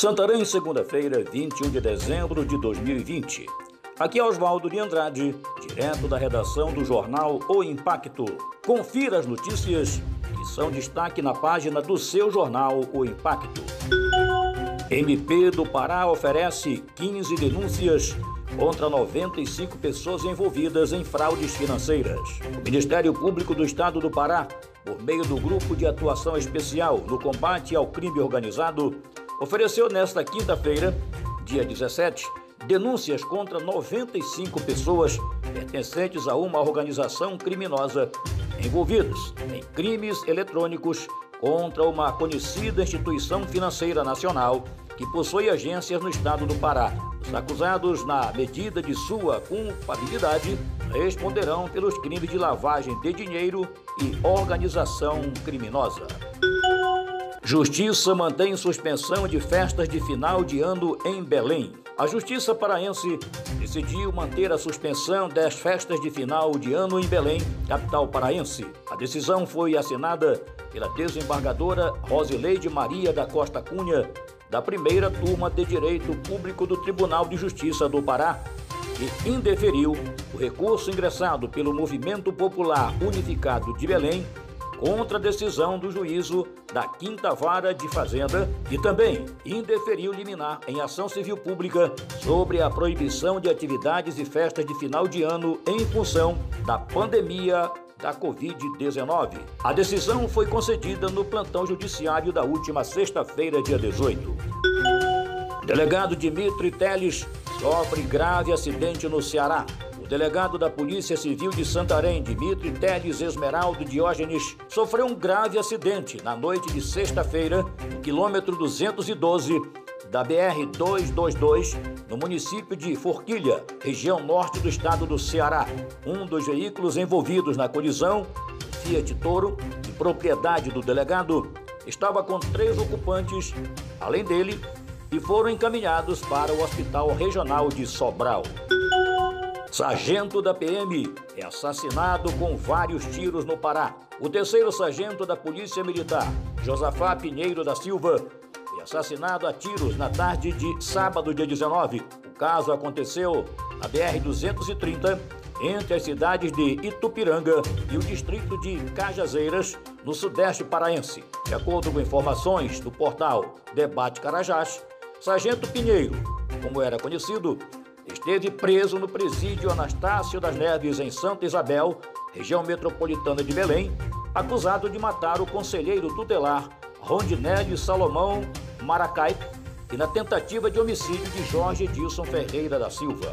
Santarém, segunda-feira, 21 de dezembro de 2020. Aqui é Oswaldo de Andrade, direto da redação do jornal O Impacto. Confira as notícias que são destaque na página do seu jornal O Impacto. MP do Pará oferece 15 denúncias contra 95 pessoas envolvidas em fraudes financeiras. O Ministério Público do Estado do Pará, por meio do Grupo de Atuação Especial no Combate ao Crime Organizado, ofereceu nesta quinta-feira, dia 17, denúncias contra 95 pessoas pertencentes a uma organização criminosa envolvidos em crimes eletrônicos contra uma conhecida instituição financeira nacional que possui agências no estado do Pará. Os acusados, na medida de sua culpabilidade, responderão pelos crimes de lavagem de dinheiro e organização criminosa. Justiça mantém suspensão de festas de final de ano em Belém. A Justiça paraense decidiu manter a suspensão das festas de final de ano em Belém, capital paraense. A decisão foi assinada pela desembargadora Rosileide Maria da Costa Cunha, da primeira turma de Direito Público do Tribunal de Justiça do Pará, que indeferiu o recurso ingressado pelo Movimento Popular Unificado de Belém contra a decisão do juízo da Quinta Vara de Fazenda e também indeferiu liminar em ação civil pública sobre a proibição de atividades e festas de final de ano em função da pandemia da Covid-19. A decisão foi concedida no plantão judiciário da última sexta-feira, dia 18. Delegado Dimitri Teles sofre grave acidente no Ceará delegado da Polícia Civil de Santarém, Dimitri Teles Esmeraldo Diógenes, sofreu um grave acidente na noite de sexta-feira, quilômetro 212 da BR-222, no município de Forquilha, região norte do estado do Ceará. Um dos veículos envolvidos na colisão, Fiat Toro, de propriedade do delegado, estava com três ocupantes, além dele, e foram encaminhados para o Hospital Regional de Sobral. Sargento da PM é assassinado com vários tiros no Pará. O terceiro sargento da Polícia Militar, Josafá Pinheiro da Silva, foi assassinado a tiros na tarde de sábado, dia 19. O caso aconteceu na BR-230, entre as cidades de Itupiranga e o distrito de Cajazeiras, no sudeste paraense. De acordo com informações do portal Debate Carajás, Sargento Pinheiro, como era conhecido, esteve preso no presídio Anastácio das Neves, em Santa Isabel, região metropolitana de Belém, acusado de matar o conselheiro tutelar Rondinelli Salomão Maracai e na tentativa de homicídio de Jorge Edilson Ferreira da Silva.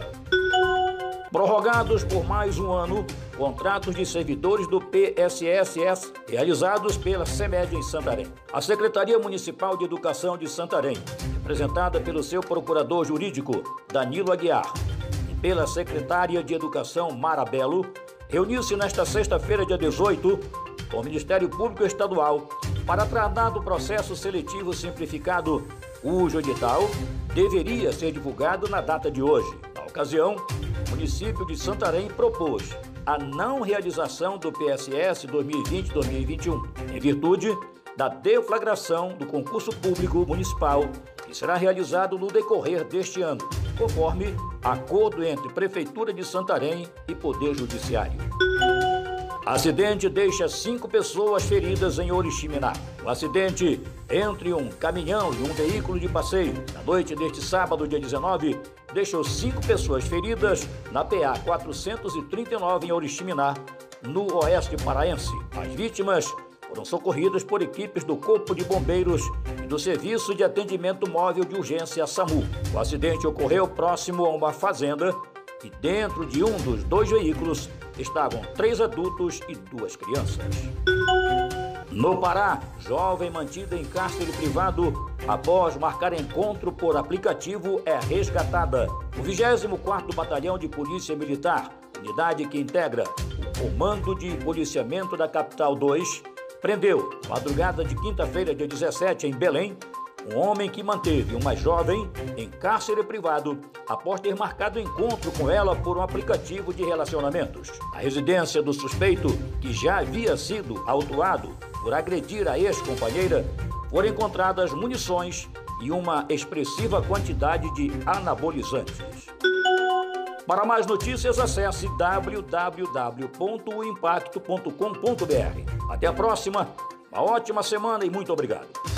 Prorrogados por mais um ano, contratos de servidores do PSSS realizados pela CEMED em Santarém. A Secretaria Municipal de Educação de Santarém, representada pelo seu procurador jurídico, Danilo Aguiar, e pela secretária de Educação, Mara Belo, reuniu-se nesta sexta-feira, dia 18, com o Ministério Público Estadual para tratar do processo seletivo simplificado, cujo edital deveria ser divulgado na data de hoje. Na ocasião, município de Santarém propôs a não realização do PSS 2020-2021, em virtude da deflagração do concurso público municipal que será realizado no decorrer deste ano, conforme acordo entre Prefeitura de Santarém e Poder Judiciário. Acidente deixa cinco pessoas feridas em Oriximiná. O acidente entre um caminhão e um veículo de passeio na noite deste sábado, dia 19, deixou cinco pessoas feridas na PA 439 em Oriximiná, no oeste paraense. As vítimas foram socorridas por equipes do Corpo de Bombeiros e do Serviço de Atendimento Móvel de Urgência SAMU. O acidente ocorreu próximo a uma fazenda e dentro de um dos dois veículos estavam três adultos e duas crianças. No Pará, jovem mantida em cárcere privado após marcar encontro por aplicativo é resgatada. O 24º Batalhão de Polícia Militar, unidade que integra o Comando de Policiamento da Capital 2, prendeu, madrugada de quinta-feira, dia 17, em Belém, um homem que manteve uma jovem em cárcere privado após ter marcado encontro com ela por um aplicativo de relacionamentos. A residência do suspeito, que já havia sido autuado por agredir a ex-companheira, foram encontradas munições e uma expressiva quantidade de anabolizantes. Para mais notícias, acesse www.impacto.com.br. Até a próxima, uma ótima semana e muito obrigado.